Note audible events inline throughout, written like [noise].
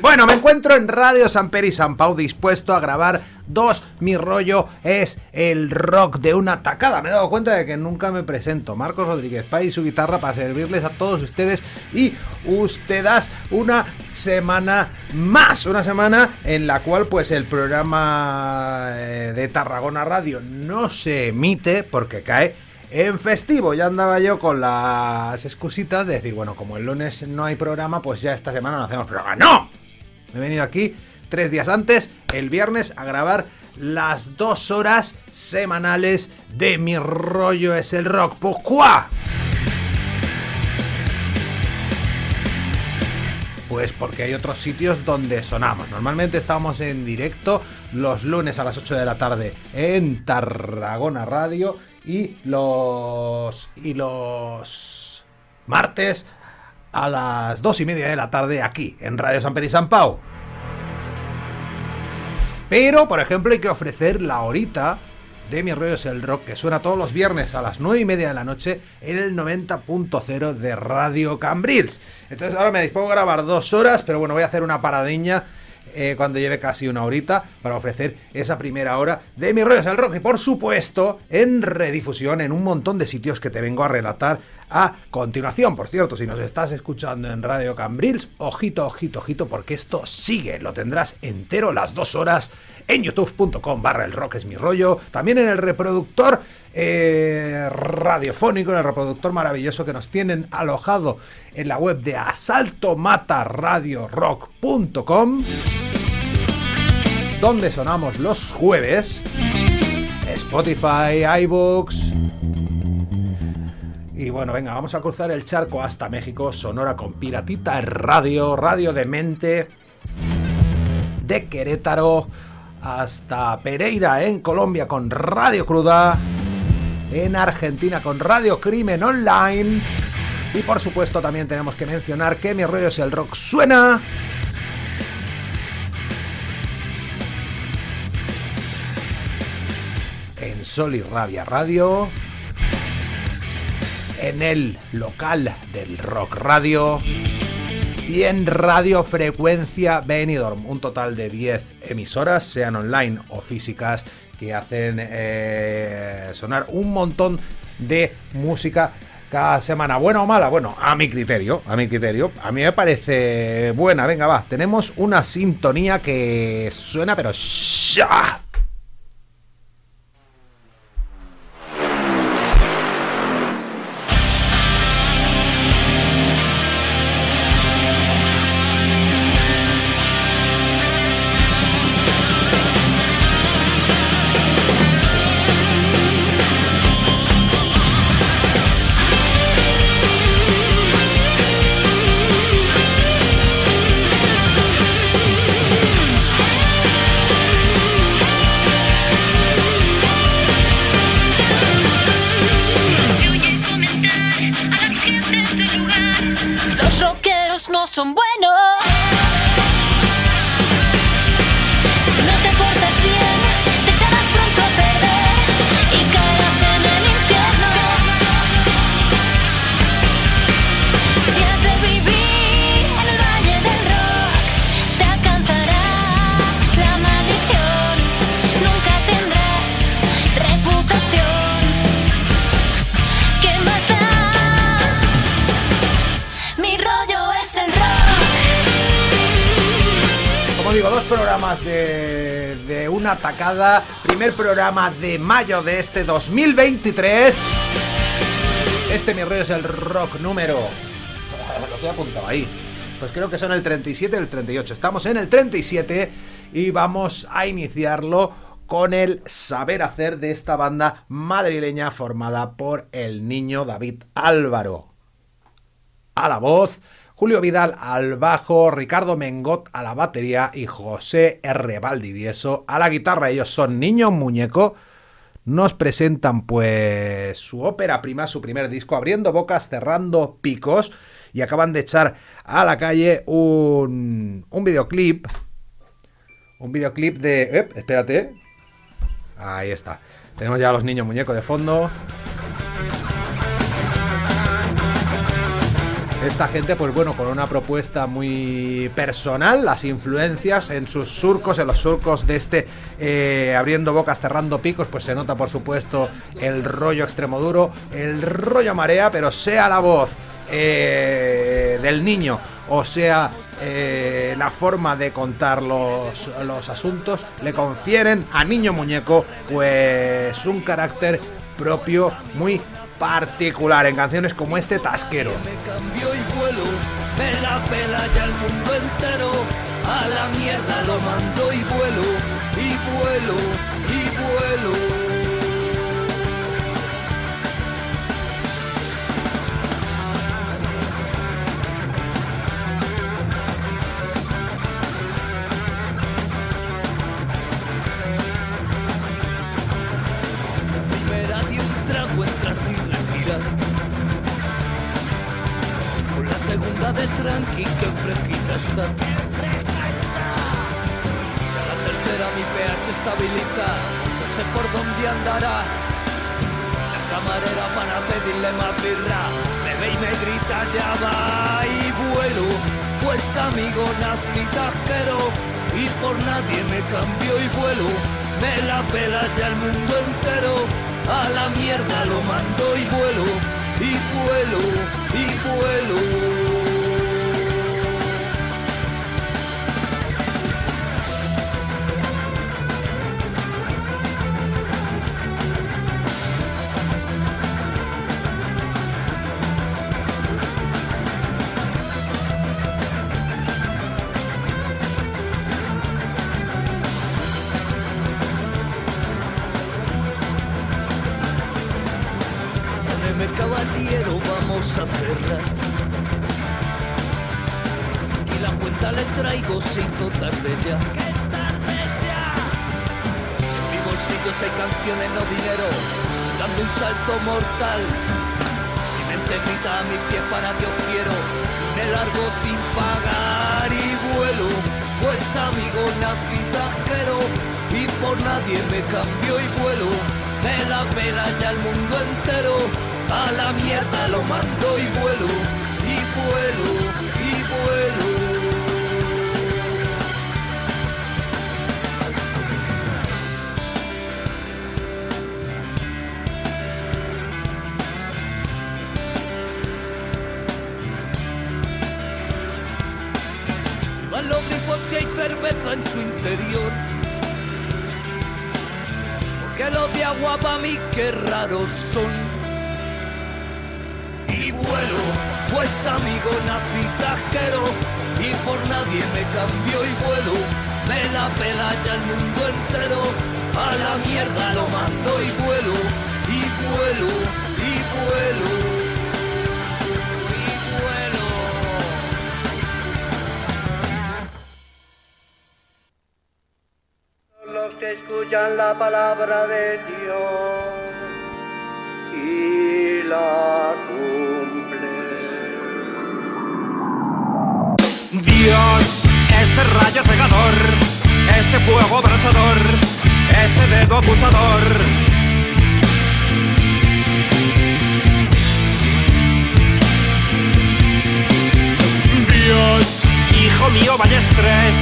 Bueno, me encuentro en Radio San Peri San Pau dispuesto a grabar dos. Mi rollo es el rock de una tacada. Me he dado cuenta de que nunca me presento. Marcos Rodríguez Pay y su guitarra para servirles a todos ustedes y ustedes una semana más. Una semana en la cual pues el programa eh, de Tarragona Radio no se emite porque cae en festivo ya andaba yo con las excusitas de decir, bueno, como el lunes no hay programa, pues ya esta semana no hacemos programa. ¡No! Me he venido aquí tres días antes, el viernes, a grabar las dos horas semanales de mi rollo es el rock. ¡Pourquoi! Pues porque hay otros sitios donde sonamos. Normalmente estamos en directo los lunes a las 8 de la tarde en Tarragona Radio y los, y los martes a las dos y media de la tarde aquí, en Radio San Pedro y San Pau. Pero, por ejemplo, hay que ofrecer la horita de Mi Rollo es el Rock, que suena todos los viernes a las nueve y media de la noche en el 90.0 de Radio Cambrils. Entonces ahora me dispongo a grabar dos horas, pero bueno, voy a hacer una paradiña eh, cuando lleve casi una horita para ofrecer esa primera hora de Mi Rollo es el Rock. Y por supuesto, en redifusión en un montón de sitios que te vengo a relatar a continuación. Por cierto, si nos estás escuchando en Radio Cambrils, ojito, ojito, ojito, porque esto sigue. Lo tendrás entero las dos horas en youtube.com barra el rock es mi rollo. También en el reproductor eh, radiofónico, en el reproductor maravilloso que nos tienen alojado en la web de asaltomataradiorock.com donde sonamos los jueves. Spotify, iBooks, y bueno, venga, vamos a cruzar el charco hasta México, Sonora con Piratita Radio, Radio de Mente, de Querétaro hasta Pereira en Colombia con Radio Cruda, en Argentina con Radio Crimen Online. Y por supuesto también tenemos que mencionar que mi rollo es el rock suena. En Sol y Rabia Radio en el local del Rock Radio y en Radio Frecuencia Benidorm. Un total de 10 emisoras, sean online o físicas, que hacen eh, sonar un montón de música cada semana. ¿Buena o mala? Bueno, a mi criterio, a mi criterio. A mí me parece buena. Venga, va. Tenemos una sintonía que suena, pero... ¡ya! Primer programa de mayo de este 2023. Este mi rollo es el rock número. Lo he apuntado ahí. Pues creo que son el 37 y el 38. Estamos en el 37 y vamos a iniciarlo con el saber hacer de esta banda madrileña formada por el niño David Álvaro. A la voz, Julio Vidal al bajo, Ricardo Mengot a la batería y José R. Valdivieso a la guitarra. Ellos son Niño Muñeco. Nos presentan pues su ópera prima, su primer disco, abriendo bocas, cerrando picos. Y acaban de echar a la calle un, un videoclip. Un videoclip de... Eh, espérate. Ahí está. Tenemos ya a los niños muñecos de fondo. Esta gente, pues bueno, con una propuesta muy personal, las influencias en sus surcos, en los surcos de este eh, abriendo bocas, cerrando picos, pues se nota por supuesto el rollo extremo duro, el rollo marea, pero sea la voz eh, del niño o sea eh, la forma de contar los, los asuntos, le confieren a Niño Muñeco pues un carácter propio muy particular en canciones como este Tasquero. Me cambio y vuelo, me la pela ya el mundo entero, a la mierda lo mando y vuelo, y vuelo. De tranqui, que fresquita está. Ya la tercera mi pH estabiliza, no sé por dónde andará. La camarera para pedirle más birra, me ve y me grita ya va y vuelo. Pues amigo nací tasquero y por nadie me cambio y vuelo. Me la pela ya el mundo entero, a la mierda lo mando y vuelo, y vuelo, y vuelo. Van los grifos si hay cerveza en su interior. Porque los de agua para mí qué raros son. Y vuelo, pues amigo nací tasquero y por nadie me cambio y vuelo. Me la pela ya el mundo entero, a la mierda lo mando y vuelo, y vuelo, y vuelo. Escuchan la palabra de Dios y la cumplen. Dios, ese rayo cegador, ese fuego abrasador, ese dedo acusador. Dios, hijo mío, vaya estrés,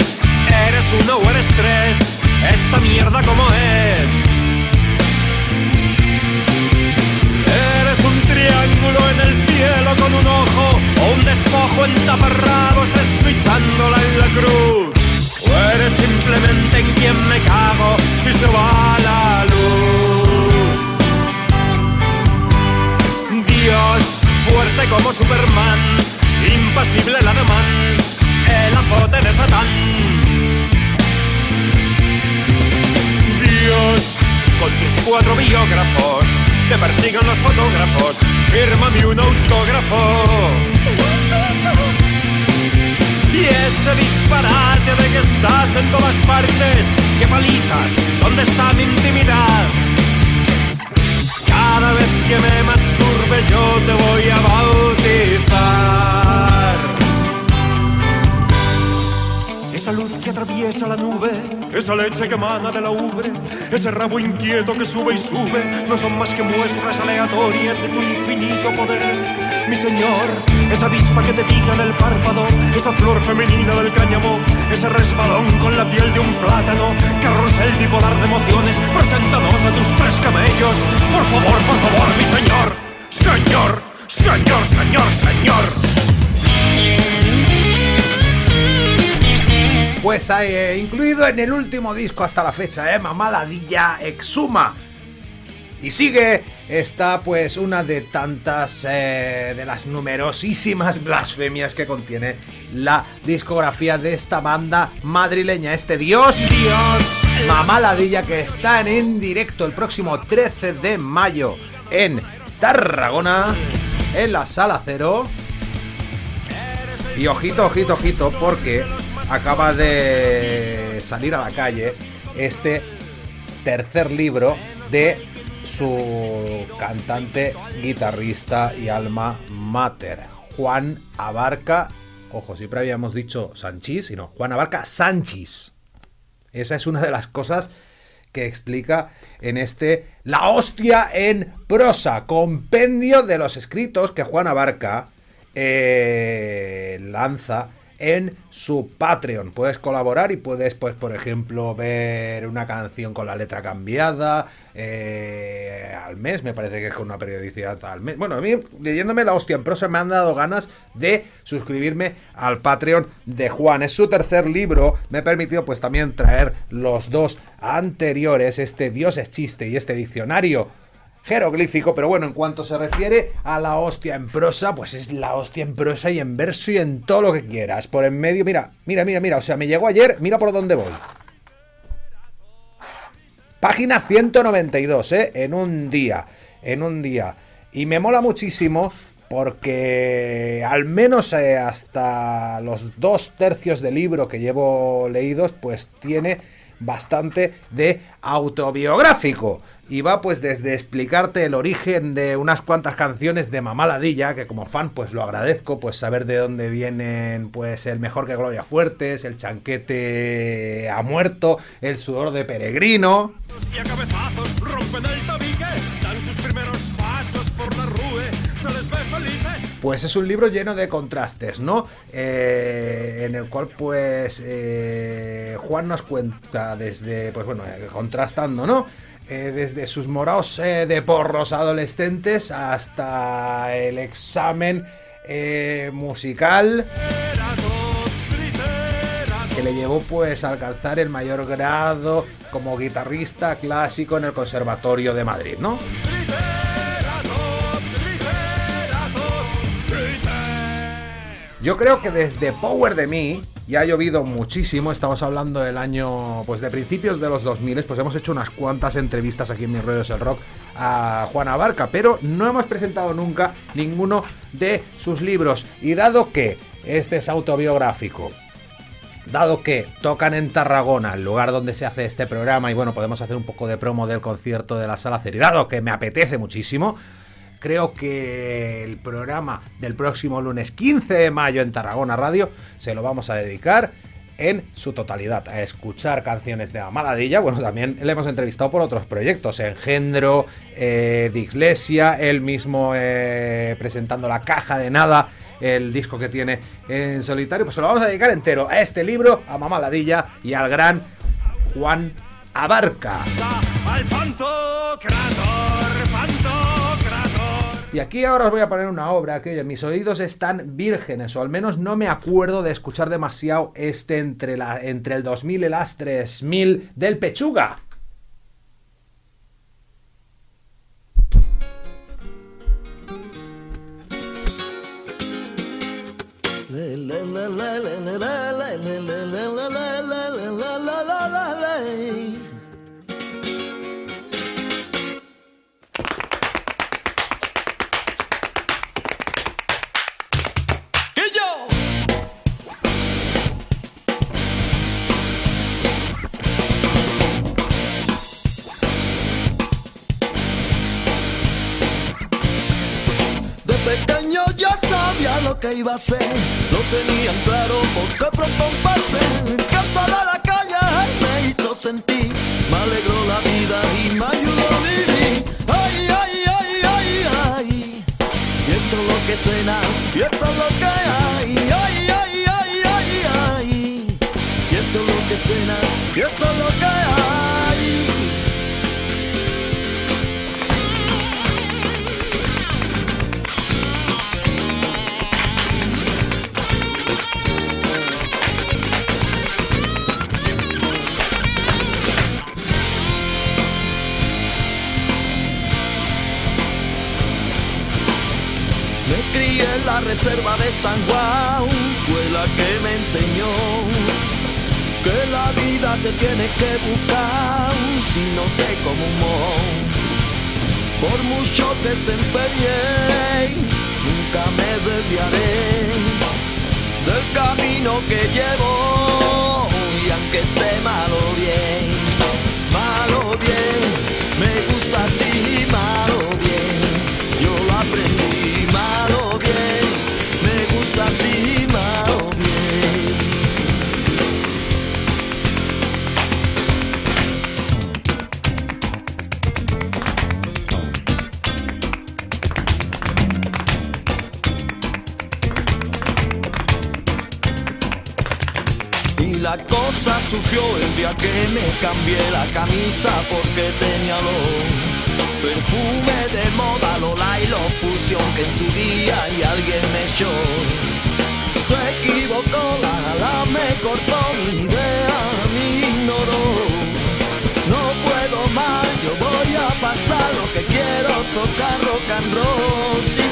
eres uno o eres tres, esta mierda como es. Eres un triángulo en el cielo con un ojo o un despojo entaparrados espichándola en la cruz. O eres simplemente en quien me cago si se va la luz. Dios, fuerte como Superman, impasible el ademán, el azote de Satán. Con tus cuatro biógrafos, te persigan los fotógrafos, fírmame un autógrafo. Y ese disparate de que estás en todas partes, que palizas, ¿dónde está mi intimidad? Cada vez que me masturbe yo te voy a bautizar. Esa luz que atraviesa la nube, esa leche que emana de la ubre, ese rabo inquieto que sube y sube, no son más que muestras aleatorias de tu infinito poder. Mi Señor, esa avispa que te pica en el párpado, esa flor femenina del cáñamo, ese resbalón con la piel de un plátano, carrusel bipolar de emociones, preséntanos a tus tres camellos. Por favor, por favor, mi señor, señor, señor, señor, señor. Pues hay, eh, incluido en el último disco hasta la fecha, ¿eh? Mamaladilla Exuma. Y sigue, está pues una de tantas, eh, de las numerosísimas blasfemias que contiene la discografía de esta banda madrileña, este Dios, Dios, Mamaladilla que está en directo el próximo 13 de mayo en Tarragona, en la Sala Cero. Y ojito, ojito, ojito, porque acaba de salir a la calle este tercer libro de su cantante, guitarrista y alma mater, Juan Abarca. Ojo, siempre habíamos dicho Sanchís, sino Juan Abarca Sánchez. Esa es una de las cosas que explica en este La hostia en prosa, compendio de los escritos que Juan Abarca eh, lanza en su Patreon. Puedes colaborar y puedes, pues, por ejemplo, ver una canción con la letra cambiada eh, al mes. Me parece que es con una periodicidad al mes. Bueno, a mí, leyéndome la hostia en prosa, me han dado ganas de suscribirme al Patreon de Juan. Es su tercer libro. Me ha permitido, pues, también traer los dos anteriores: este Dios es chiste y este diccionario jeroglífico, pero bueno, en cuanto se refiere a la hostia en prosa, pues es la hostia en prosa y en verso y en todo lo que quieras. Por en medio, mira, mira, mira, mira, o sea, me llegó ayer, mira por dónde voy. Página 192, ¿eh? En un día, en un día. Y me mola muchísimo porque al menos eh, hasta los dos tercios del libro que llevo leídos, pues tiene bastante de autobiográfico y va pues desde explicarte el origen de unas cuantas canciones de Mamaladilla, que como fan pues lo agradezco, pues saber de dónde vienen pues el mejor que Gloria Fuertes, el chanquete ha muerto, el sudor de peregrino. Pues es un libro lleno de contrastes, ¿no? Eh, en el cual, pues, eh, Juan nos cuenta desde, pues bueno, eh, contrastando, ¿no? Eh, desde sus moraos eh, de porros adolescentes hasta el examen eh, musical que le llevó pues a alcanzar el mayor grado como guitarrista clásico en el Conservatorio de Madrid, ¿no? Yo creo que desde Power de Me ya ha llovido muchísimo, estamos hablando del año, pues de principios de los 2000, pues hemos hecho unas cuantas entrevistas aquí en Mis Ruedos el Rock a Juana Barca, pero no hemos presentado nunca ninguno de sus libros. Y dado que este es autobiográfico, dado que tocan en Tarragona, el lugar donde se hace este programa, y bueno, podemos hacer un poco de promo del concierto de la Sala Ceri, dado que me apetece muchísimo, creo que el programa del próximo lunes 15 de mayo en Tarragona Radio se lo vamos a dedicar en su totalidad a escuchar canciones de Amaladilla. Bueno, también le hemos entrevistado por otros proyectos, Engendro, eh, de Iglesia, él mismo eh, presentando la caja de nada, el disco que tiene en solitario. Pues se lo vamos a dedicar entero a este libro, a Mamaladilla y al gran Juan Abarca. Al Y aquí ahora os voy a poner una obra que mis oídos están vírgenes, o al menos no me acuerdo de escuchar demasiado este entre, la, entre el 2000 y las 3000 del Pechuga. Que iba a ser, lo tenían claro porque pronto un pase, canto la calle me hizo sentir, me alegró la vida y me ayudó a vivir. Ay, ay, ay, ay, ay, y esto es lo que que suena y esto es lo que hay. Ay, ay, ay, ay, ay. Y esto es lo que suena y esto es lo que hay. La reserva de San Juan, fue la que me enseñó que la vida te tienes que buscar si no te como un mojón. Por mucho que se empeñe, nunca me desviaré del camino que llevo y aunque esté malo bien, malo bien, me gusta así, malo surgió el día que me cambié la camisa porque tenía lo perfume de moda, Lola y lo fusión que en su día y alguien me echó. Se equivocó, la la me cortó mi idea, me ignoró. No puedo más, yo voy a pasar lo que quiero, tocar rock and roll sin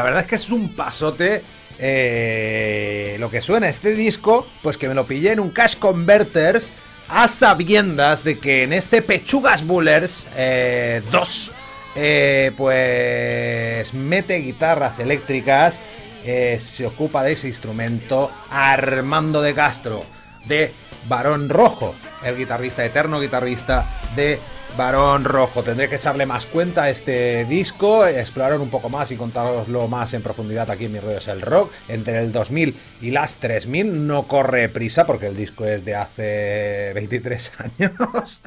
la verdad es que es un pasote eh, lo que suena este disco, pues que me lo pillé en un Cash Converters a sabiendas de que en este Pechugas Bullers 2, pues mete guitarras eléctricas, eh, se ocupa de ese instrumento Armando de Castro, de Barón Rojo, el guitarrista, eterno guitarrista de Barón Rojo. Tendré que echarle más cuenta a este disco, explorar un poco más y contaroslo más en profundidad aquí en Mi Rollo es el Rock. Entre el 2000 y las 3000 no corre prisa porque el disco es de hace 23 [laughs] años.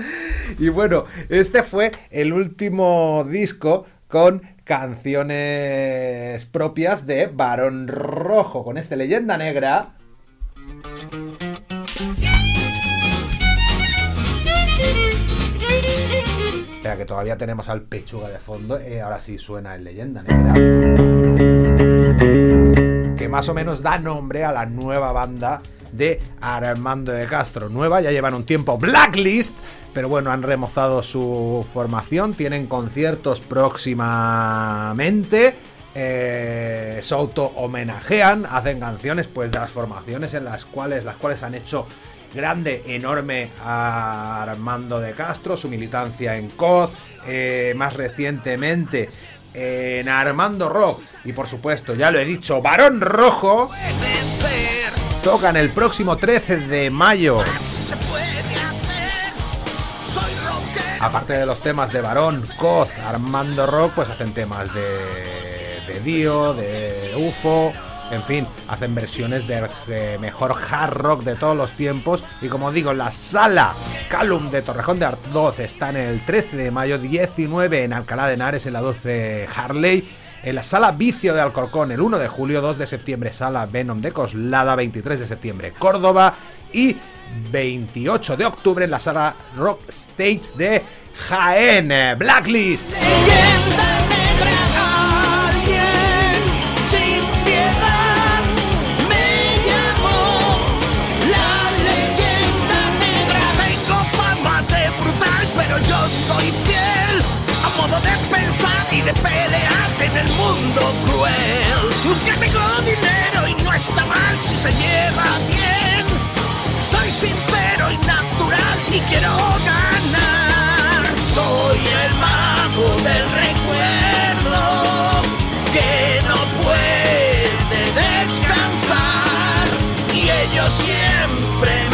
y bueno, este fue el último disco con canciones propias de Barón Rojo, con este leyenda negra. Espera, que todavía tenemos al pechuga de fondo. Eh, ahora sí suena el leyenda. Que más o menos da nombre a la nueva banda de Armando de Castro. Nueva, ya llevan un tiempo Blacklist, pero bueno, han remozado su formación, tienen conciertos próximamente. eh, se auto homenajean, hacen canciones pues de las formaciones en las cuales las cuales han hecho grande, enorme Armando de Castro, su militancia en COZ, eh, más recientemente en Armando Rock y por supuesto, ya lo he dicho, Varón Rojo, tocan el próximo 13 de mayo. Aparte de los temas de Varón, Coz, Armando Rock, pues hacen temas de, de Dio, de UFO, en fin, hacen versiones del mejor hard rock de todos los tiempos. Y como digo, la sala Calum de Torrejón de Ardoz está en el 13 de mayo, 19 en Alcalá de Henares, en la 12 Harley. En la sala Vicio de Alcorcón, el 1 de julio, 2 de septiembre, sala Venom de Coslada, 23 de septiembre, Córdoba. Y 28 de octubre en la sala Rock Stage de Jaén, Blacklist. De pensar y de pelear en el mundo cruel. Que tengo dinero y no está mal si se lleva bien. Soy sincero y natural y quiero ganar. soy el mago del recuerdo que no puede descansar y ellos siempre me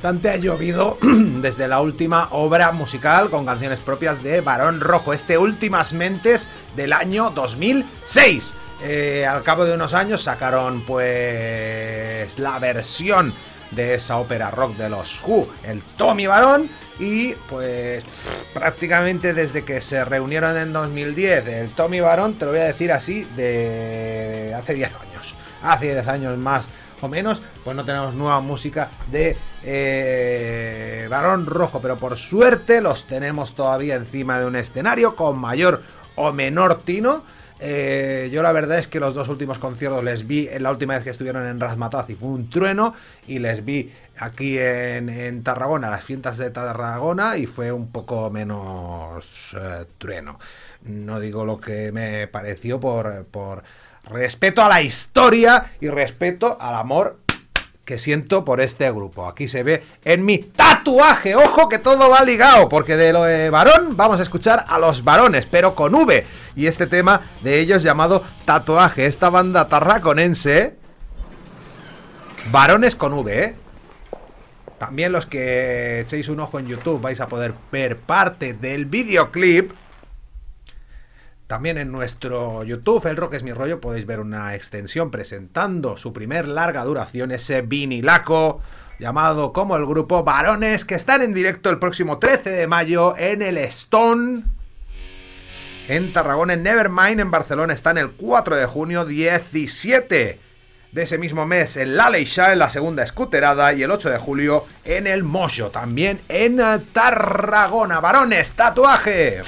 Bastante, ha llovido [clears throat] desde la última obra musical con canciones propias de Barón Rojo, este Últimas Mentes del año 2006. Eh, al cabo de unos años sacaron pues la versión de esa ópera rock de los Who, el Tommy Barón, y pues prácticamente desde que se reunieron en 2010 el Tommy Barón, te lo voy a decir así, de hace 10 años, hace 10 años más o menos, pues no tenemos nueva música de eh, Barón Rojo, pero por suerte los tenemos todavía encima de un escenario con mayor o menor tino. Eh, yo la verdad es que los dos últimos conciertos les vi en la última vez que estuvieron en Rasmataz y fue un trueno y les vi aquí en, en Tarragona, las fiestas de Tarragona y fue un poco menos eh, trueno. No digo lo que me pareció por, por respeto a la historia y respeto al amor que siento por este grupo. Aquí se ve en mi tatuaje. Ojo que todo va ligado, porque de lo de varón vamos a escuchar a los varones, pero con V. Y este tema de ellos llamado Tatuaje. Esta banda tarraconense. Varones con V, ¿eh? También los que echéis un ojo en YouTube vais a poder ver parte del videoclip. También en nuestro YouTube, El Rock es mi rollo, podéis ver una extensión presentando su primer larga duración, ese vinilaco llamado como el grupo Varones, que están en directo el próximo 13 de mayo en el Stone. En Tarragona, en Nevermind, en Barcelona están el 4 de junio 17 de ese mismo mes en La Leisha, en la segunda escuterada, y el 8 de julio en el Mojo, también en Tarragona. Varones, tatuaje.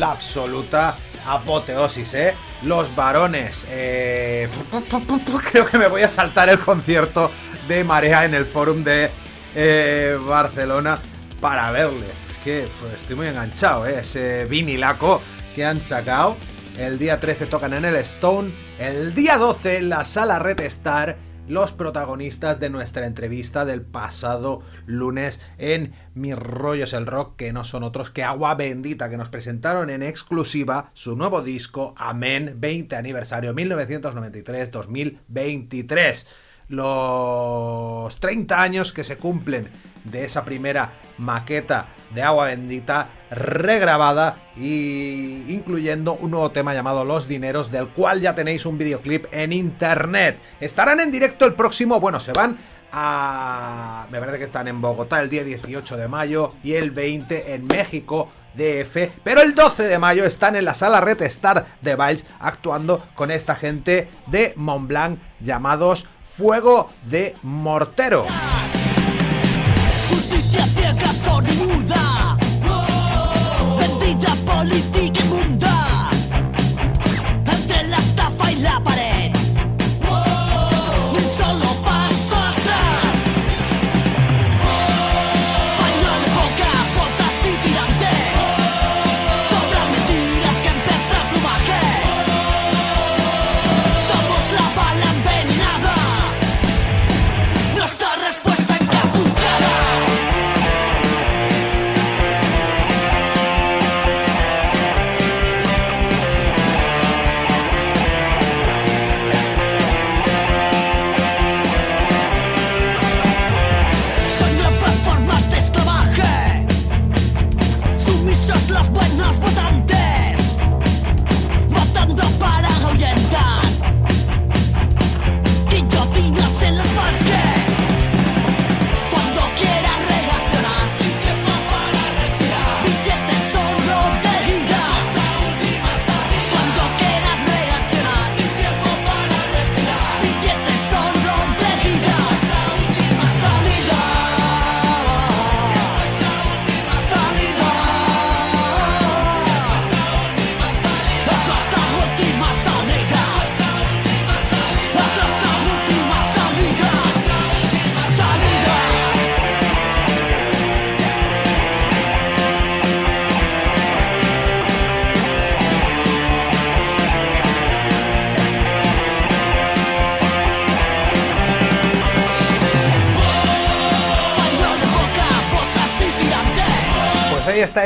La absoluta apoteosis, ¿eh? Los varones. Eh, creo que me voy a saltar el concierto de Marea en el Fórum de eh, Barcelona para verles. Es que pues, estoy muy enganchado, ¿eh? Ese vinilaco que han sacado. El día 13 tocan en el Stone. El día 12 en la sala Red Star. Los protagonistas de nuestra entrevista del pasado lunes en Mis Rollos el Rock, que no son otros que Agua Bendita, que nos presentaron en exclusiva su nuevo disco Amén 20 aniversario 1993-2023 los 30 años que se cumplen de esa primera maqueta de agua bendita regrabada y incluyendo un nuevo tema llamado Los Dineros del cual ya tenéis un videoclip en internet. Estarán en directo el próximo, bueno, se van a... me parece que están en Bogotá el día 18 de mayo y el 20 en México. DF, pero el 12 de mayo están en la sala Red Star de Viles actuando con esta gente de Montblanc llamados Fuego de Mortero.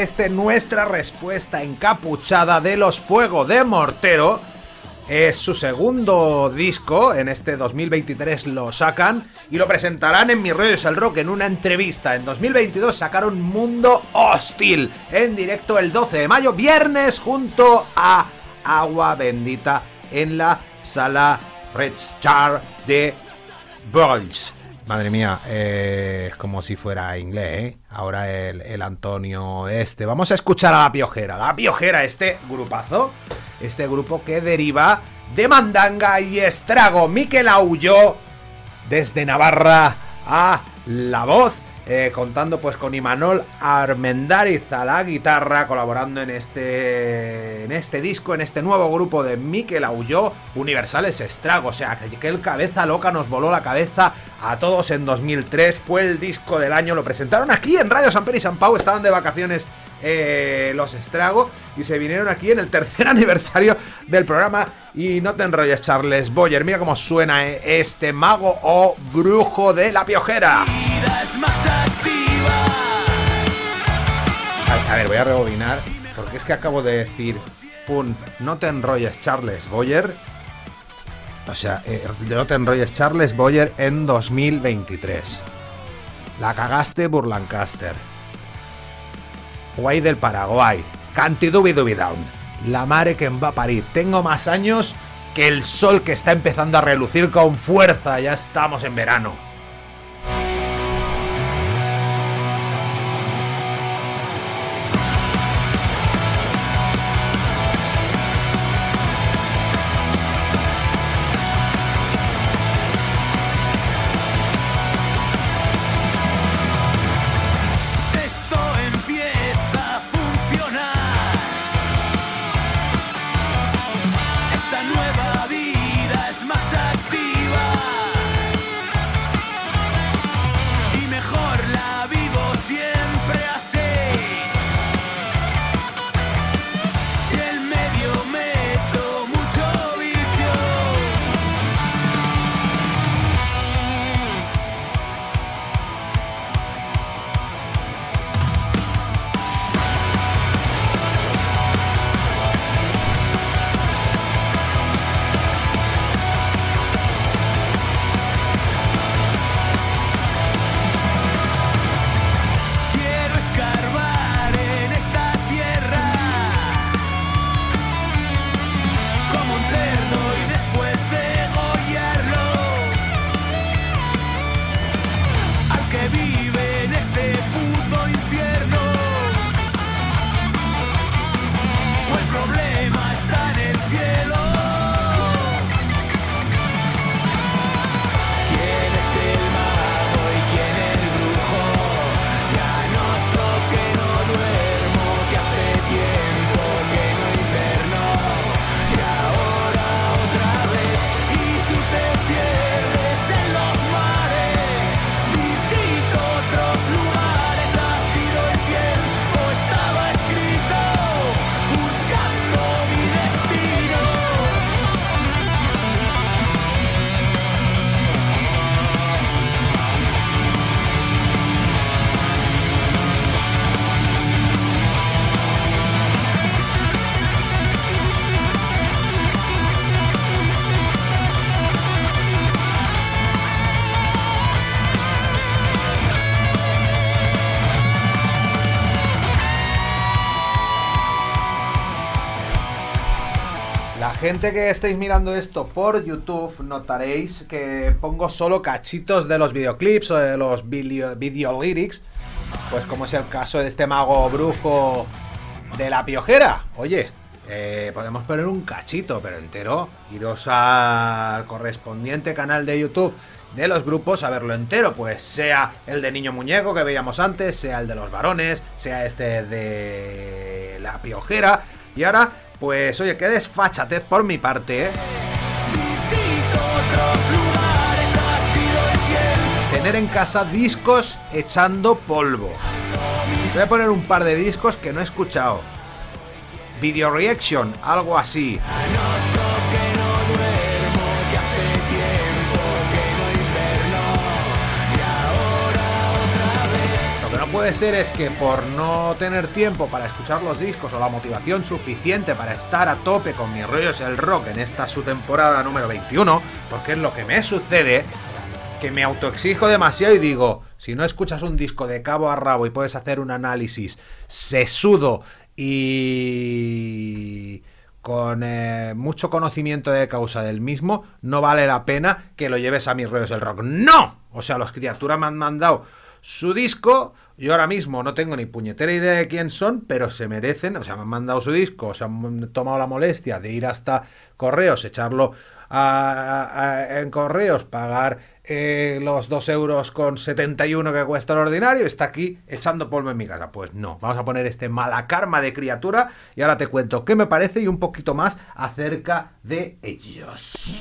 Este nuestra respuesta encapuchada de los Fuego de Mortero. Es su segundo disco, en este 2023 lo sacan y lo presentarán en Mi Rollo es Rock en una entrevista. En 2022 sacaron Mundo Hostil en directo el 12 de mayo, viernes, junto a Agua Bendita en la sala Red Star de Bols. Madre mía, eh, es como si fuera inglés, ¿eh? Ahora el, el Antonio este. Vamos a escuchar a La Piojera. La Piojera, este grupazo, este grupo que deriva de Mandanga y Estrago. Miquel Aulló, desde Navarra a La Voz. Eh, contando pues con Imanol Armendáriz a la guitarra, colaborando en este, en este disco, en este nuevo grupo de Miquel Aulló, Universales Estrago. O sea, que, el cabeza loca nos voló la cabeza a todos en 2003. Fue el disco del año, lo presentaron aquí en Radio San Pedro y San Pau. Estaban de vacaciones eh, los Estrago y se vinieron aquí en el tercer [laughs] aniversario del programa. Y no te enrolles, Charles Boyer. Mira cómo suena eh, este mago o brujo de la piojera. a ver, voy a rebobinar porque es que acabo de decir un no te enrolles, Charles Boyer. O sea, eh, no te enrolles, Charles Boyer en 2023. La cagaste Burlancaster. Guay del Paraguay. Cantidubi Dubi Down. La mare que va a parir. Tengo más años que el sol que está empezando a relucir con fuerza. Ya estamos en verano. Gente que estéis mirando esto por YouTube, notaréis que pongo solo cachitos de los videoclips o de los video, lyrics. Pues como es el caso de este mago brujo de la piojera. Oye, eh, podemos poner un cachito, pero entero. Iros al correspondiente canal de YouTube de los grupos a verlo entero, pues sea el de Niño Muñeco que veíamos antes, sea el de los varones, sea este de la piojera. Y ahora, pues oye, qué desfachatez por mi parte, ¿eh? Tener en casa discos echando polvo. Voy a poner un par de discos que no he escuchado. Video Reaction, algo así. Puede ser es que por no tener tiempo para escuchar los discos o la motivación suficiente para estar a tope con mis rollos el rock en esta su temporada número 21, porque es lo que me sucede, que me autoexijo demasiado y digo, si no escuchas un disco de cabo a rabo y puedes hacer un análisis sesudo y con eh, mucho conocimiento de causa del mismo, no vale la pena que lo lleves a mis rollos del rock. ¡No! O sea, los criaturas me han mandado su disco. Yo ahora mismo no tengo ni puñetera idea de quién son, pero se merecen. O sea, me han mandado su disco, se han tomado la molestia de ir hasta correos, echarlo a- a- en correos, pagar eh, los 2 euros con 71 que cuesta el ordinario, está aquí echando polvo en mi casa. Pues no, vamos a poner este mala karma de criatura y ahora te cuento qué me parece y un poquito más acerca de ellos.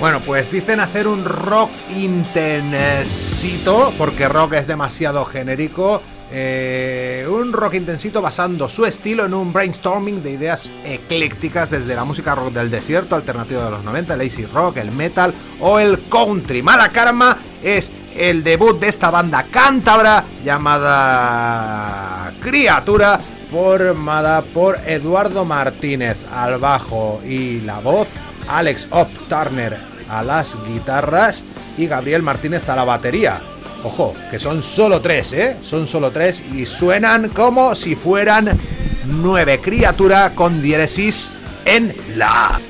Bueno, pues dicen hacer un rock intensito, porque rock es demasiado genérico. eh, un rock intensito basando su estilo en un brainstorming de ideas eclécticas desde la música rock del desierto, alternativa de los 90, el easy rock, el metal o el country. Mala Karma es el debut de esta banda cántabra llamada Criatura, formada por Eduardo Martínez al bajo y la voz, Alex Off Turner a las guitarras y Gabriel Martínez a la batería. Ojo, que son solo tres, ¿eh? Son solo tres y suenan como si fueran nueve criatura con diéresis en la.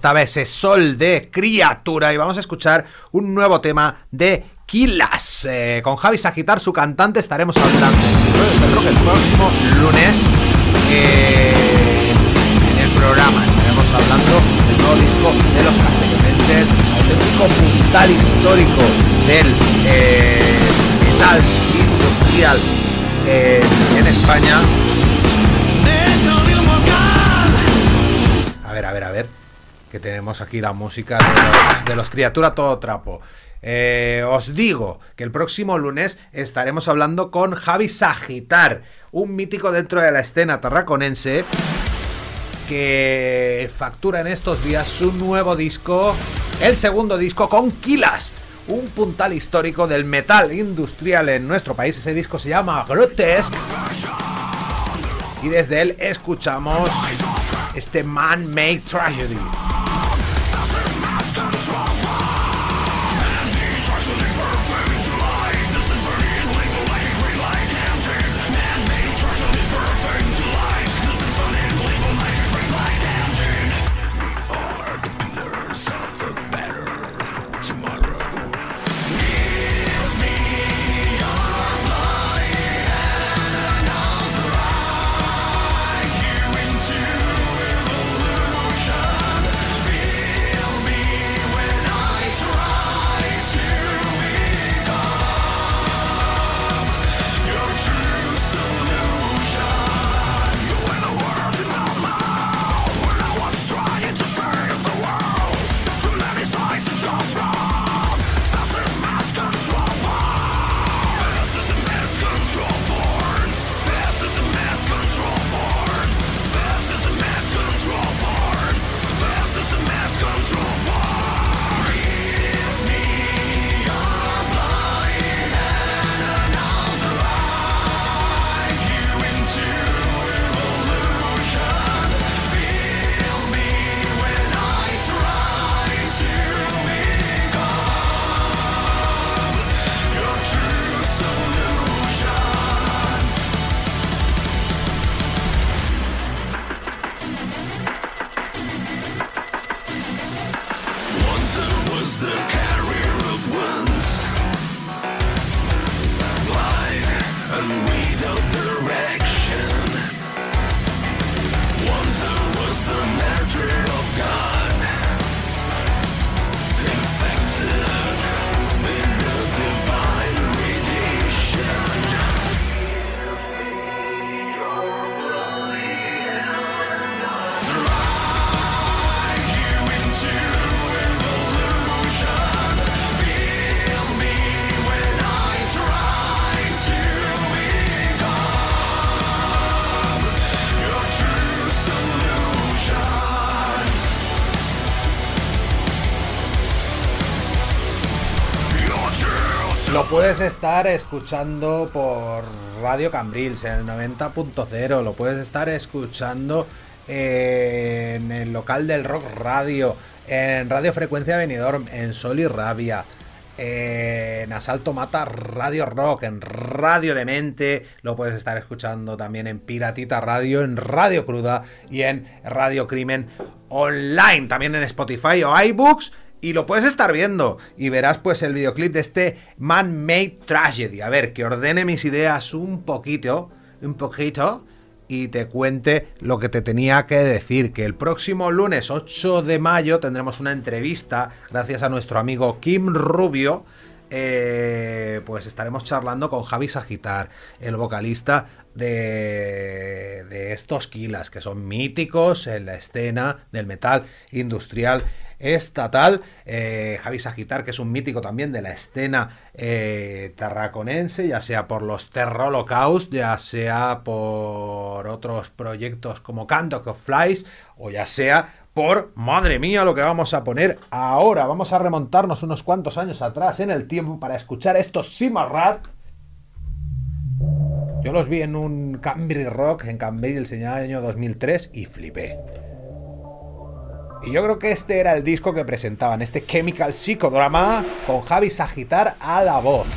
Ahí estaba ese sol de criatura y vamos a escuchar un nuevo tema de Kilas. Eh, con Javi Sagitar, su cantante, estaremos hablando el próximo lunes eh, en el programa. Estaremos hablando del nuevo disco de los castellonenses, auténtico puntal histórico del eh, metal industrial eh, en España. A ver, a ver, a ver. Que tenemos aquí la música de los, de criatura todo trapo. Eh, os digo que el próximo lunes estaremos hablando con Javi Sagitar, un mítico dentro de la escena tarraconense que factura en estos días su nuevo disco, el segundo disco con Kilas, un puntal histórico del metal industrial en nuestro país. Ese disco se llama Grotesque y desde él escuchamos este Man-Made Tragedy. Puedes estar escuchando por Radio Cambrils en el 90.0, lo puedes estar escuchando eh, en el local del Rock Radio, en Radio Frecuencia Benidorm, en Sol y Rabia, eh, en Asalto Mata Radio Rock, en Radio Demente, lo puedes estar escuchando también en Piratita Radio, en Radio Cruda y en Radio Crimen Online, también en Spotify o iBooks y lo puedes estar viendo y verás pues el videoclip de este Man-Made Tragedy. A ver, que ordene mis ideas un poquito, un poquito y te cuente lo que te tenía que decir, que el próximo lunes 8 de mayo tendremos una entrevista gracias a nuestro amigo Kim Rubio. eh, pues estaremos charlando con Javi Sagitar, el vocalista de, de estos Kilas, que son míticos en la escena del metal industrial estatal. Eh, Javi Sagitar, que es un mítico también de la escena eh, tarraconense, ya sea por los Terrolocaust, ya sea por otros proyectos como Canto of Flies, o ya sea por, madre mía, lo que vamos a poner ahora. Vamos a remontarnos unos cuantos años atrás en el tiempo para escuchar estos Simarrat. Yo los vi en un Cambry Rock en Cambry el año 2003 y flipé. Y yo creo que este era el disco que presentaban, este Chemical Psicodrama con Javi Sagitar a la voz.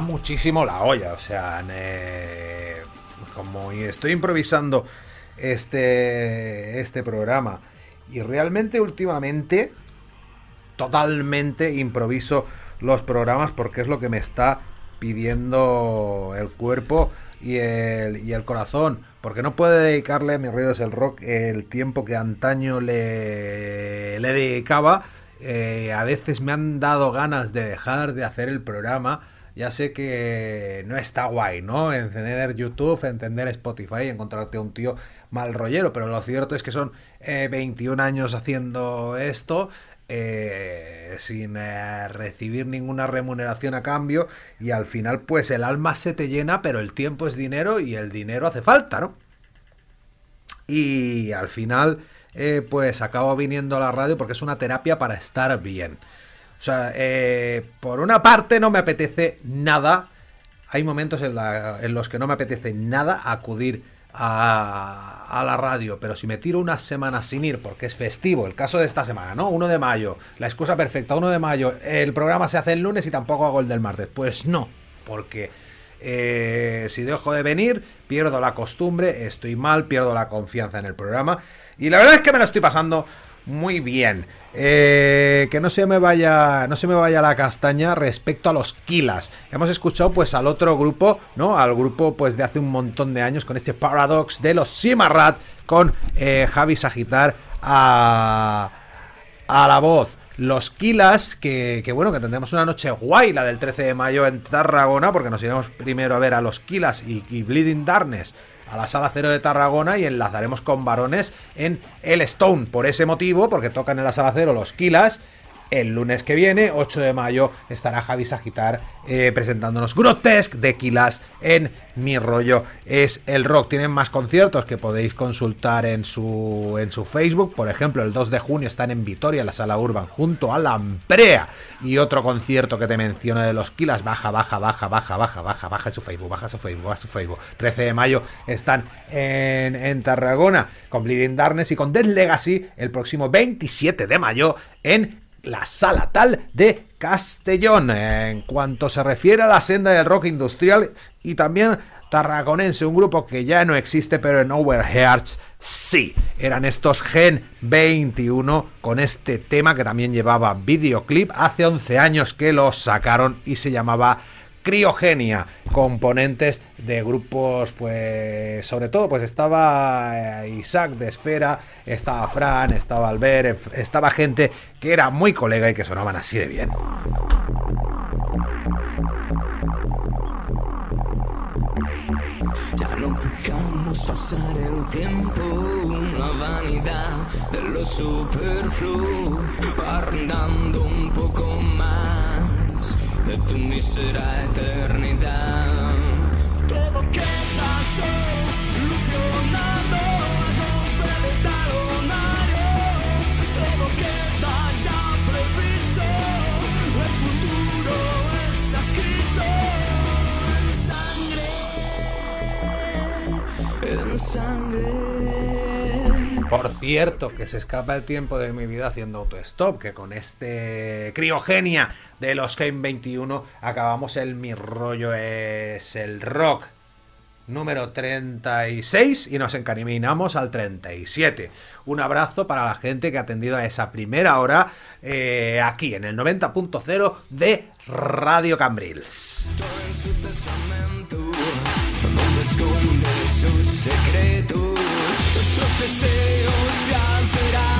Muchísimo la olla, o sea, ne- como estoy improvisando este, este programa y realmente últimamente totalmente improviso los programas porque es lo que me está pidiendo el cuerpo y el, y el corazón. Porque no puedo dedicarle a mis ruidos el rock el tiempo que antaño le, le dedicaba. Eh, a veces me han dado ganas de dejar de hacer el programa. Ya sé que no está guay, ¿no? Encender YouTube, encender Spotify encontrarte un tío mal rollero. Pero lo cierto es que son eh, 21 años haciendo esto eh, sin eh, recibir ninguna remuneración a cambio y al final pues el alma se te llena pero el tiempo es dinero y el dinero hace falta, ¿no? Y al final eh, pues acabo viniendo a la radio porque es una terapia para estar bien. O sea, eh, por una parte no me apetece nada, hay momentos en, los que no me apetece nada acudir a, a la radio, pero si me tiro unas semanas sin ir porque es festivo, el caso de esta semana, ¿no? 1 de mayo, la excusa perfecta, 1 de mayo, el programa se hace el lunes y tampoco hago el del martes. Pues no, porque eh, si dejo de venir, pierdo la costumbre, estoy mal, pierdo la confianza en el programa. Y la verdad es que me lo estoy pasando muy bien. Eh, que no se me vaya. No se me vaya la castaña respecto a los Kilas. Hemos escuchado pues al otro grupo, ¿no? Al grupo pues de hace un montón de años con este Paradox de los Simarrat. Con eh, Javi Sagitar a a la voz. Los Kilas, que, que bueno, que tendremos una noche guay, la del 13 de mayo en Tarragona, porque nos iremos primero a ver a los Kilas y, y Bleeding Darkness a la Sala Cero de Tarragona y enlazaremos con varones en el Stone. Por ese motivo, porque tocan en la Sala Cero los Kilas. El lunes que viene, 8 de mayo, estará Javi Sagitar eh, presentándonos Grotesque de Kilas en Mi Rollo es el Rock. Tienen más conciertos que podéis consultar en su, en su Facebook. Por ejemplo, el 2 de junio están en Vitoria, en la Sala Urban, junto a la Amprea. Y otro concierto que te menciono de los Kilas, baja, baja, baja, baja, baja, baja, baja su Facebook, baja su Facebook, baja su Facebook. 13 de mayo están en, Tarragona con Bleeding Darkness y con Dead Legacy el próximo 27 de mayo en la sala tal de Castellón. En cuanto se refiere a la senda del rock industrial y también tarraconense, un grupo que ya no existe, pero en Overhearts sí. Eran estos Gen 21 con este tema que también llevaba videoclip. Hace 11 años que lo sacaron y se llamaba Criogenia, componentes de grupos, pues sobre todo, pues estaba eh, Isaac de Esfera, estaba Fran, estaba Albert, estaba gente que era muy colega y que sonaban así de bien. Ya no dejamos pasar el tiempo, una vanidad de lo superfluo, un poco más de tu mísera eternidad. Todo queda solucionado a golpe de talonario, todo queda ya previsto, el futuro está escrito en sangre, en sangre. Por cierto, que se escapa el tiempo de mi vida haciendo autostop, que con este criogenia de los Game 21 acabamos el Mi Rollo es el Rock número 36 y nos encaminamos al 37. Un abrazo para la gente que ha atendido a esa primera hora eh, aquí en el 90.0 de Radio Cambrils. Deseos de alterar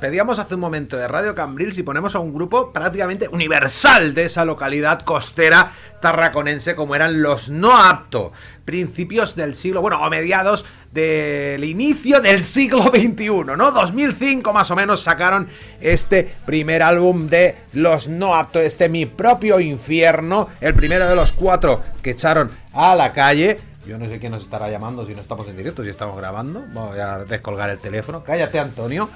despedíamos hace un momento de Radio Cambrils y ponemos a un grupo prácticamente universal de esa localidad costera tarraconense como eran los no apto. Principios del siglo, bueno, o mediados del inicio del siglo XXI, ¿no? 2005 más o menos sacaron este primer álbum de los no apto, este Mi propio infierno, el primero de los cuatro que echaron a la calle. Yo no sé quién nos estará llamando si no estamos en directo, si estamos grabando. Voy a descolgar el teléfono. Cállate, Antonio,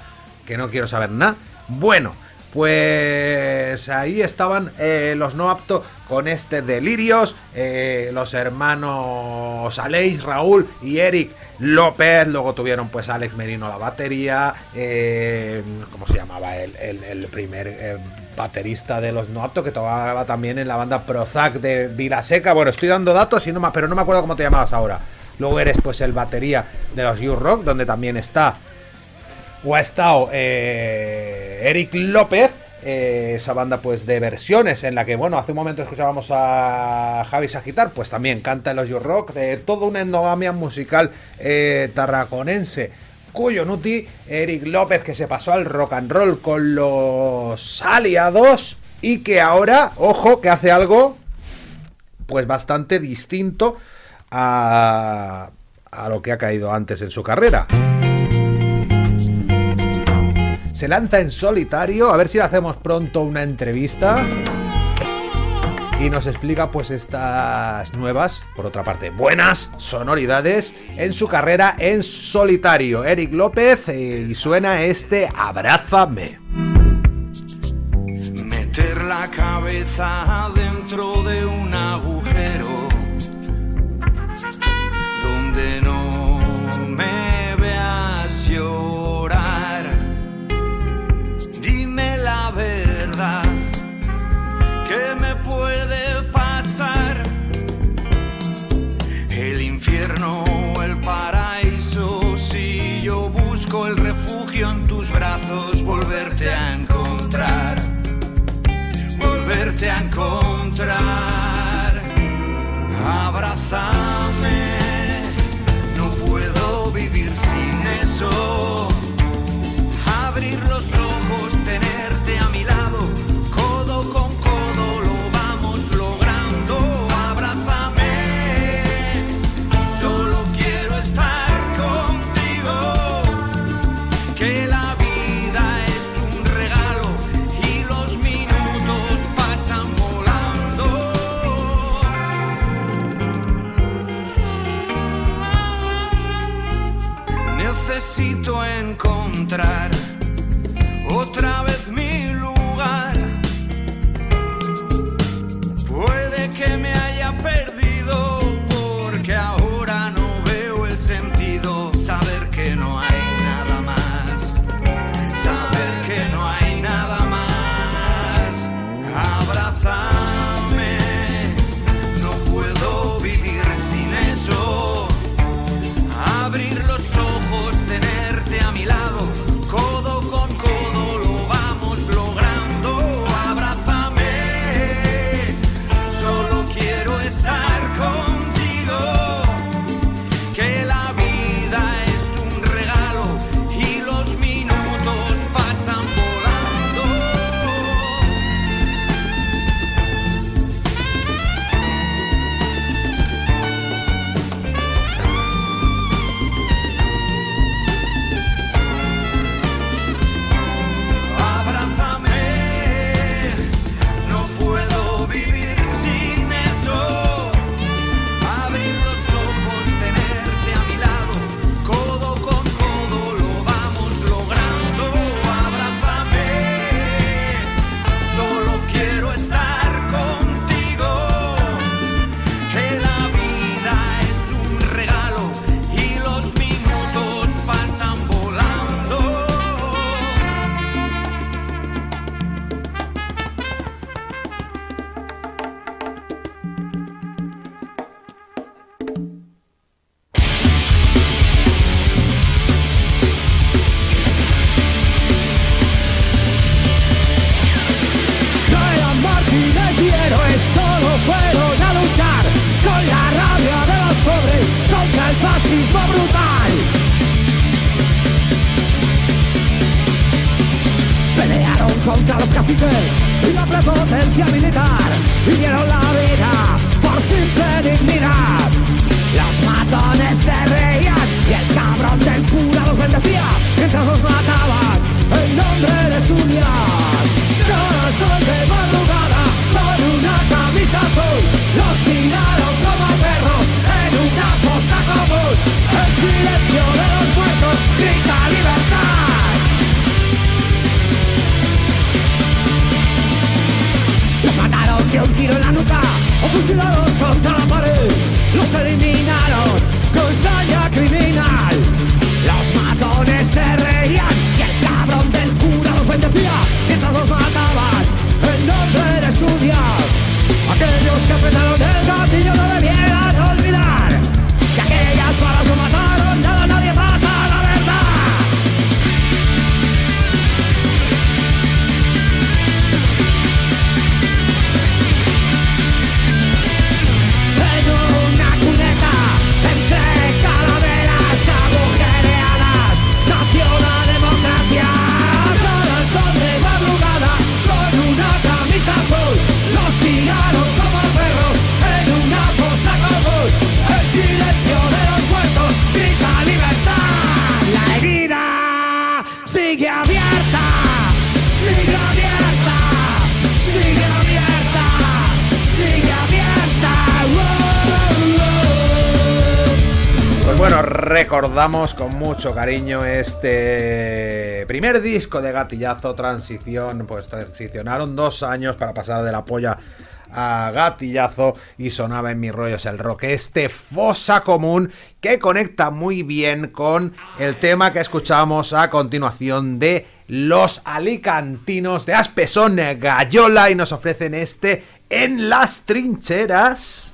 que no quiero saber nada. Bueno, pues ahí estaban eh, los no apto con este Delirios, eh, los hermanos Aleix, Raúl y Eric López. Luego tuvieron pues Alex Merino la batería. eh, ¿Cómo se llamaba el, el- primer baterista de los no apto que tocaba también en la banda Prozac de Vilaseca? Bueno, estoy dando datos y no, ma- pero no me acuerdo cómo te llamabas ahora. Luego eres pues el batería de los You Rock, donde también está o ha estado eh, Eric López, eh, esa banda pues de versiones en la que, bueno, hace un momento escuchábamos a Javi Sagitar, pues también canta en los You Rock, de toda una endogamia musical eh, tarraconense. Cuyo Nuti, Eric López, que se pasó al rock and roll con los aliados y que ahora, ojo, que hace algo pues bastante distinto a, a lo que ha caído antes en su carrera se lanza en solitario, a ver si le hacemos pronto una entrevista y nos explica pues estas nuevas, por otra parte buenas sonoridades en su carrera en solitario. Eric López eh, y suena este Abrázame. Meter la cabeza dentro de una volverte a encontrar, abrazar. encontrar otra vez. Mucho cariño este primer disco de Gatillazo Transición. Pues transicionaron dos años para pasar de la polla a gatillazo y sonaba en mis rollos el rock. Este fosa común que conecta muy bien con el tema que escuchamos a continuación de los alicantinos de Aspesón Gallola y nos ofrecen este en las trincheras.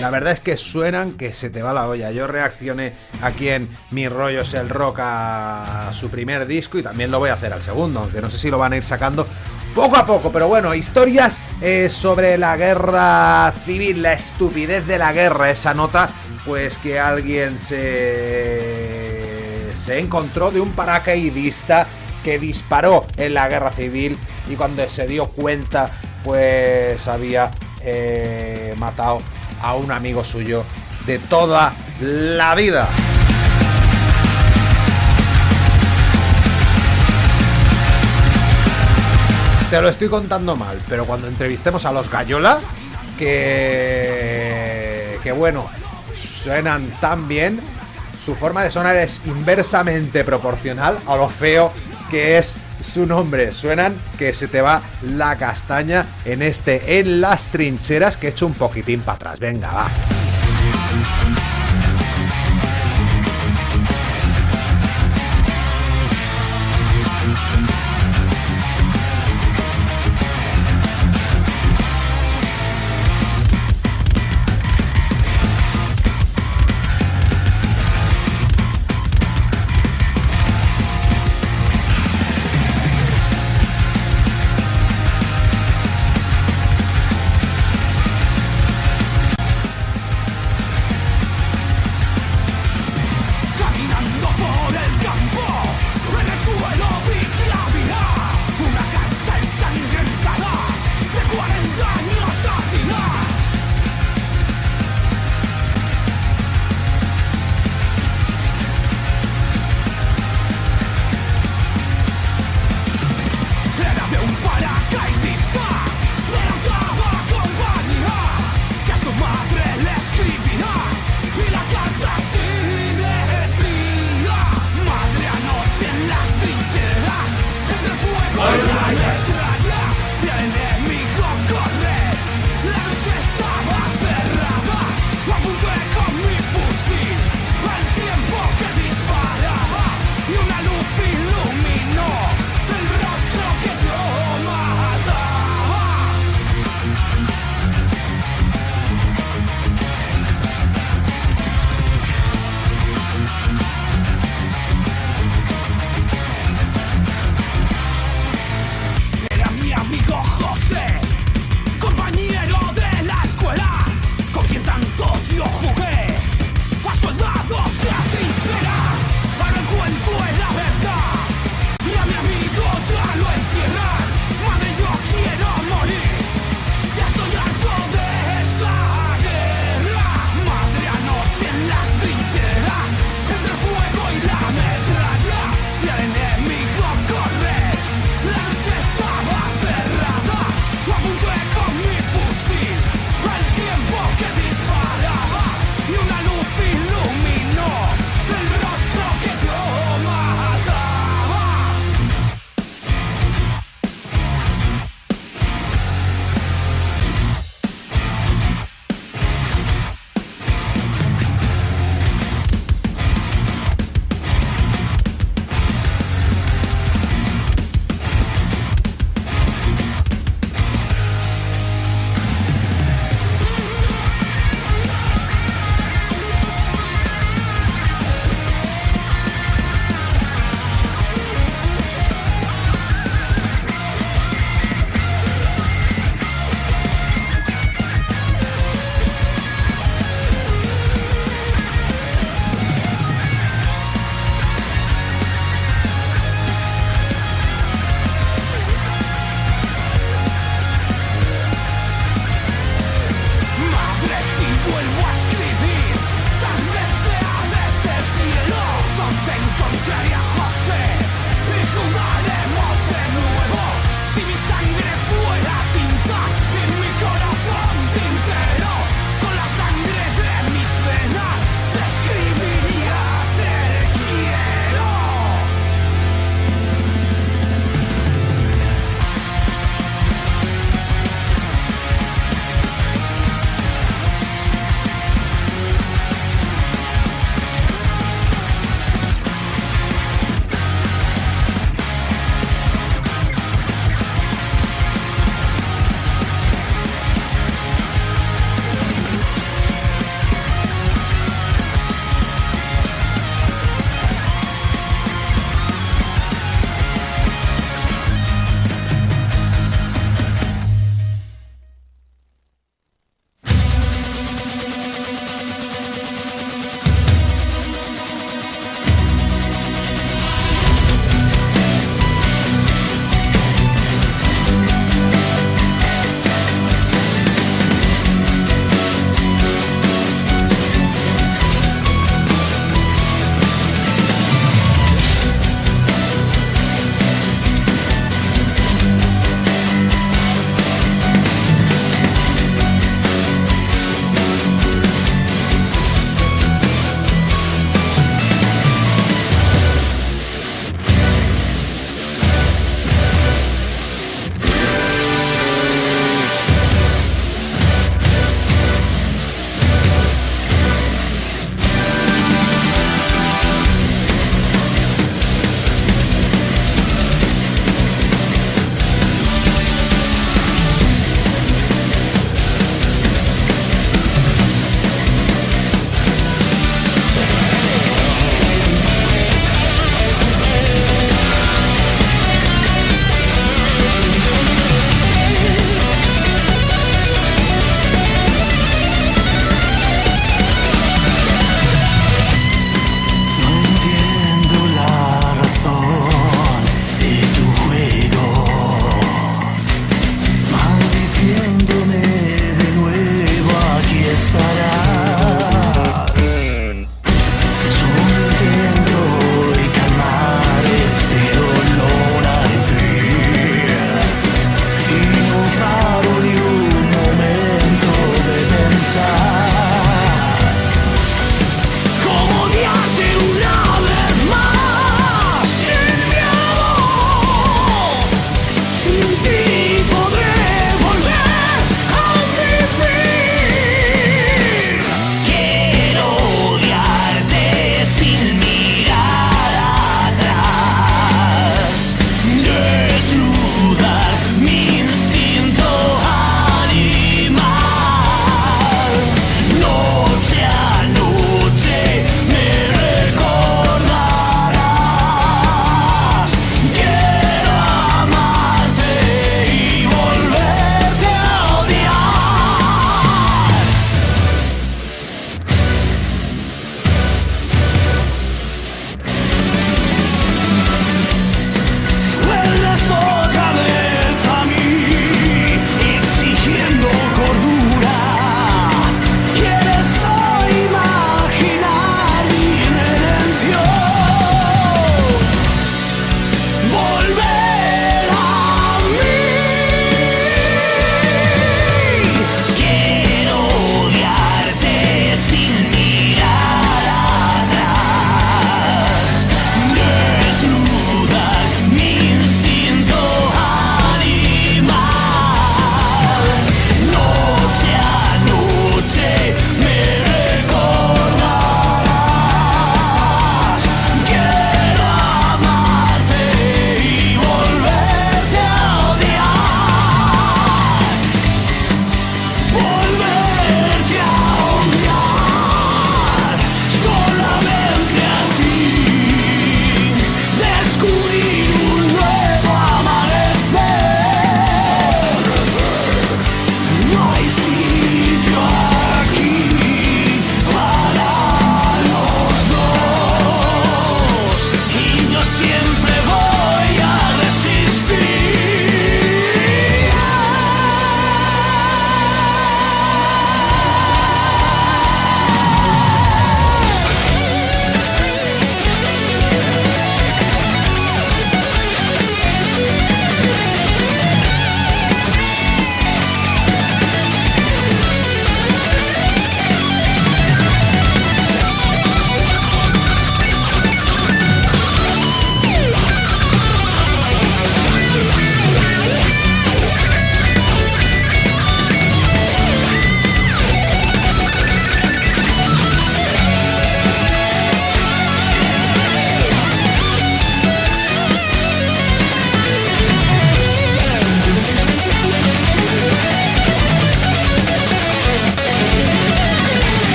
La verdad es que suenan que se te va la olla. Yo reaccioné aquí en Mi Rollo es el Rock a su primer disco y también lo voy a hacer al segundo, aunque no sé si lo van a ir sacando poco a poco. Pero bueno, historias eh, sobre la guerra civil, la estupidez de la guerra, esa nota, pues que alguien se, se encontró de un paracaidista que disparó en la guerra civil y cuando se dio cuenta pues había eh, matado a un amigo suyo de toda la vida. Te lo estoy contando mal, pero cuando entrevistemos a los Gallola, que, que bueno, suenan tan bien, su forma de sonar es inversamente proporcional a lo feo que es su nombre. Suenan que se te va la castaña en este En las trincheras que he hecho un poquitín para atrás. Venga, va.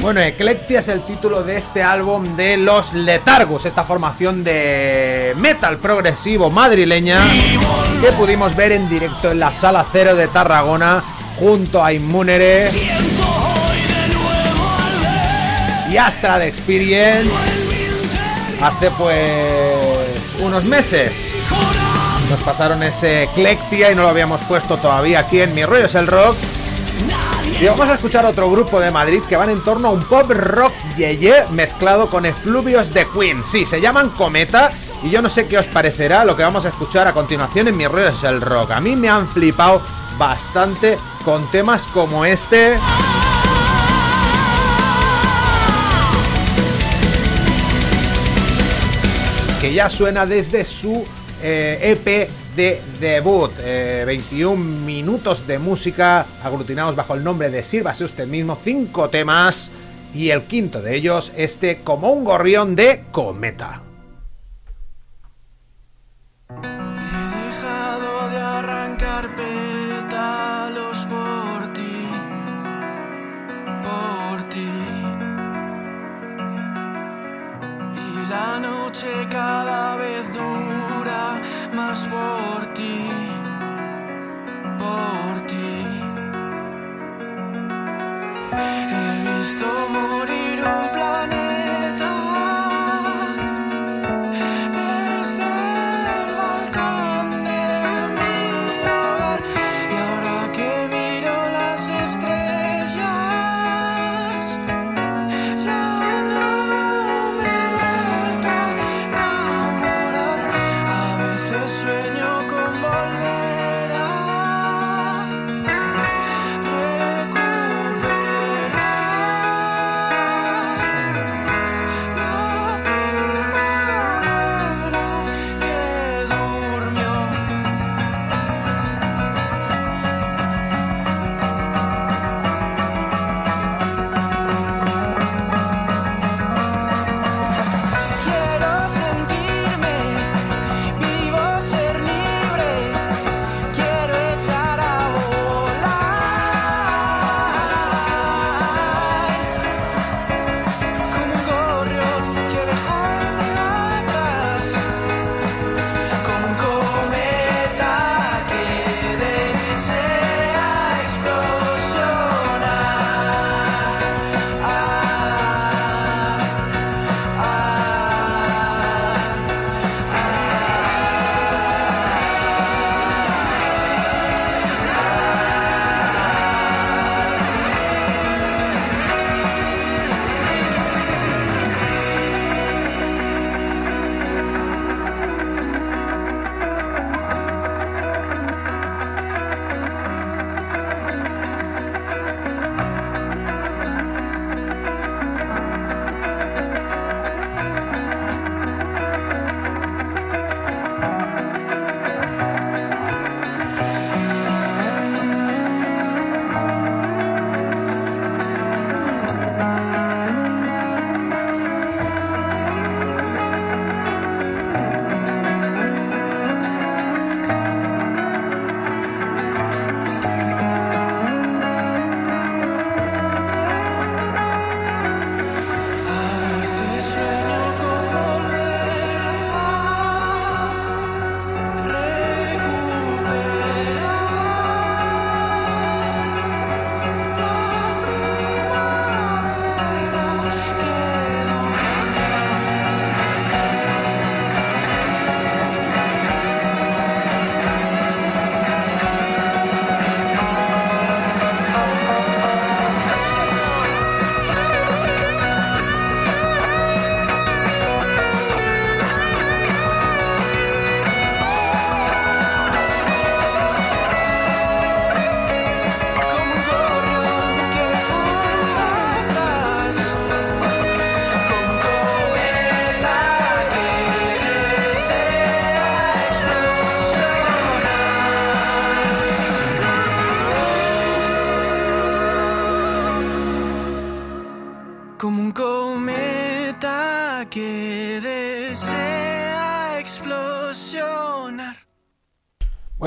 Bueno, Eclectia es el título de este álbum de Los Letargos, esta formación de metal progresivo madrileña que pudimos ver en directo en la Sala Cero de Tarragona junto a Inmunere y Astral Experience hace pues unos meses. Nos pasaron ese Eclectia y no lo habíamos puesto todavía aquí en Mi Rollo es el Rock. Y vamos a escuchar otro grupo de Madrid que van en torno a un pop rock yeye mezclado con efluvios de Queen. Sí, se llaman Cometa y yo no sé qué os parecerá lo que vamos a escuchar a continuación en Mi Rollo es el Rock. A mí me han flipado bastante con temas como este. Que ya suena desde su eh, EP de debut. Eh, 21 minutos de música aglutinados bajo el nombre de Sírvase usted mismo. Cinco temas. Y el quinto de ellos, este como un gorrión de cometa. He dejado de arrancar pétalos por ti, por ti. Y la noche cada vez dura más por ti, por ti. He visto morir un planeta.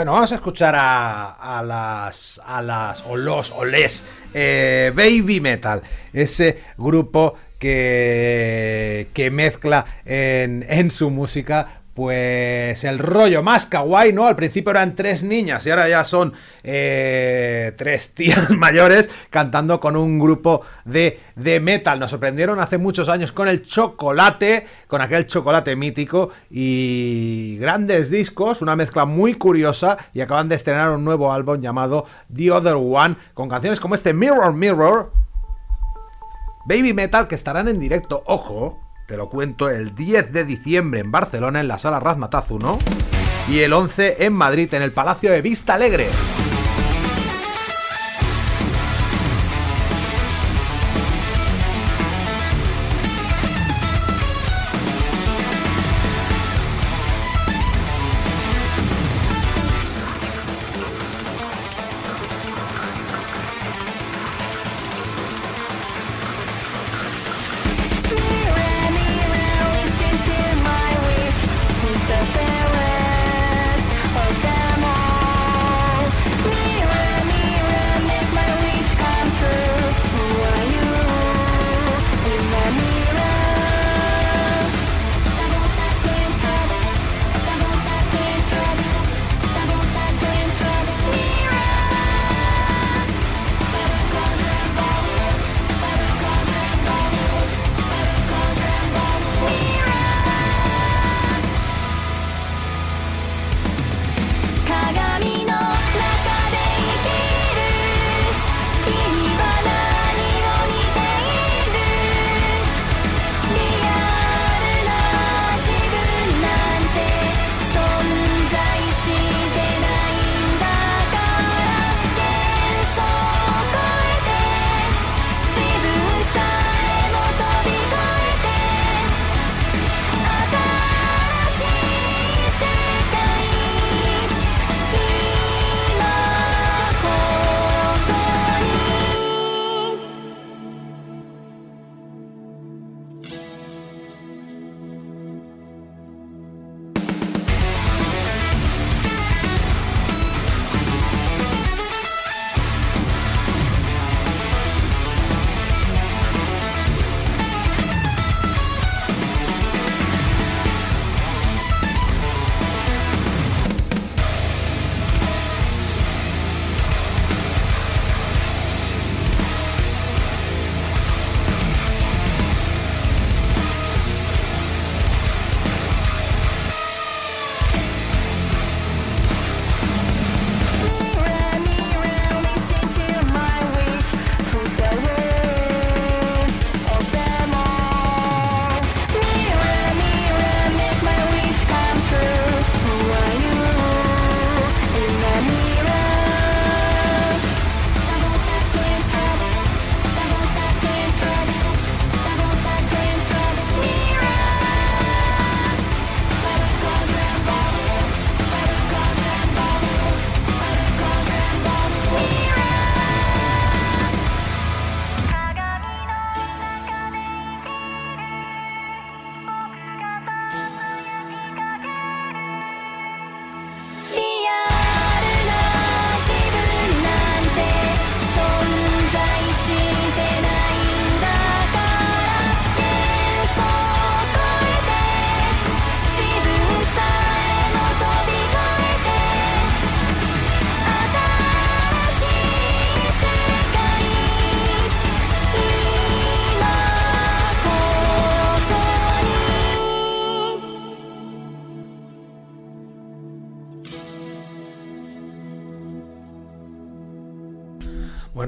Bueno, vamos a escuchar a, a las, a las, o los, o les, eh, Baby Metal, ese grupo que, que mezcla en, en su música pues el rollo más kawaii, ¿no? Al principio eran tres niñas y ahora ya son eh, tres tías [laughs] mayores cantando con un grupo de, de metal. Nos sorprendieron hace muchos años con el chocolate, con aquel chocolate mítico y grandes discos, una mezcla muy curiosa y acaban de estrenar un nuevo álbum llamado The Other One con canciones como este Mirror Mirror, Baby Metal que estarán en directo, ojo, te lo cuento, el 10 de diciembre en Barcelona en la sala Razmataz 1 y el 11 en Madrid en el Palacio de Vista Alegre.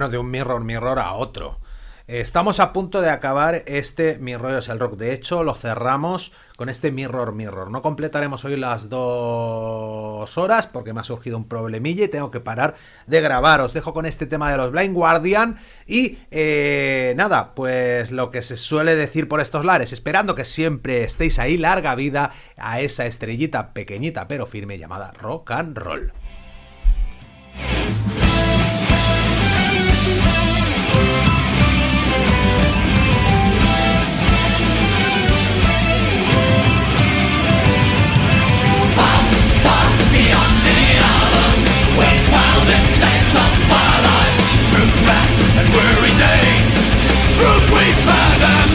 De un Mirror Mirror a otro. Estamos a punto de acabar este Mi es el rock. De hecho, lo cerramos con este Mirror Mirror. No completaremos hoy las dos horas porque me ha surgido un problemilla y tengo que parar de grabar. Os dejo con este tema de los Blind Guardian. Y eh, nada, pues lo que se suele decir por estos lares, esperando que siempre estéis ahí, larga vida a esa estrellita pequeñita pero firme llamada rock and roll.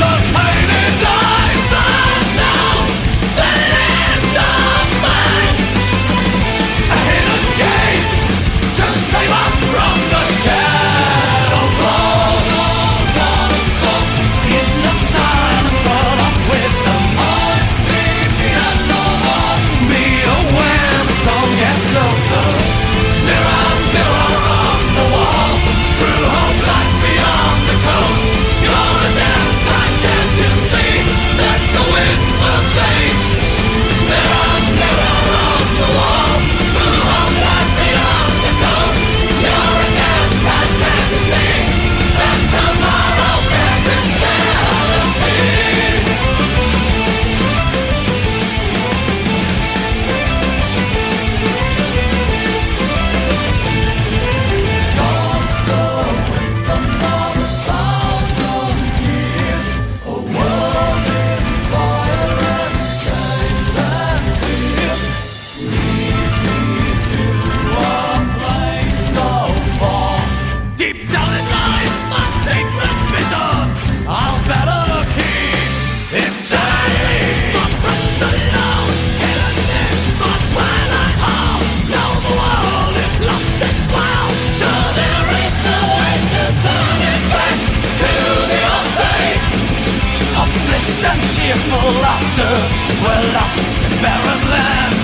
Lost We're lost in barren land.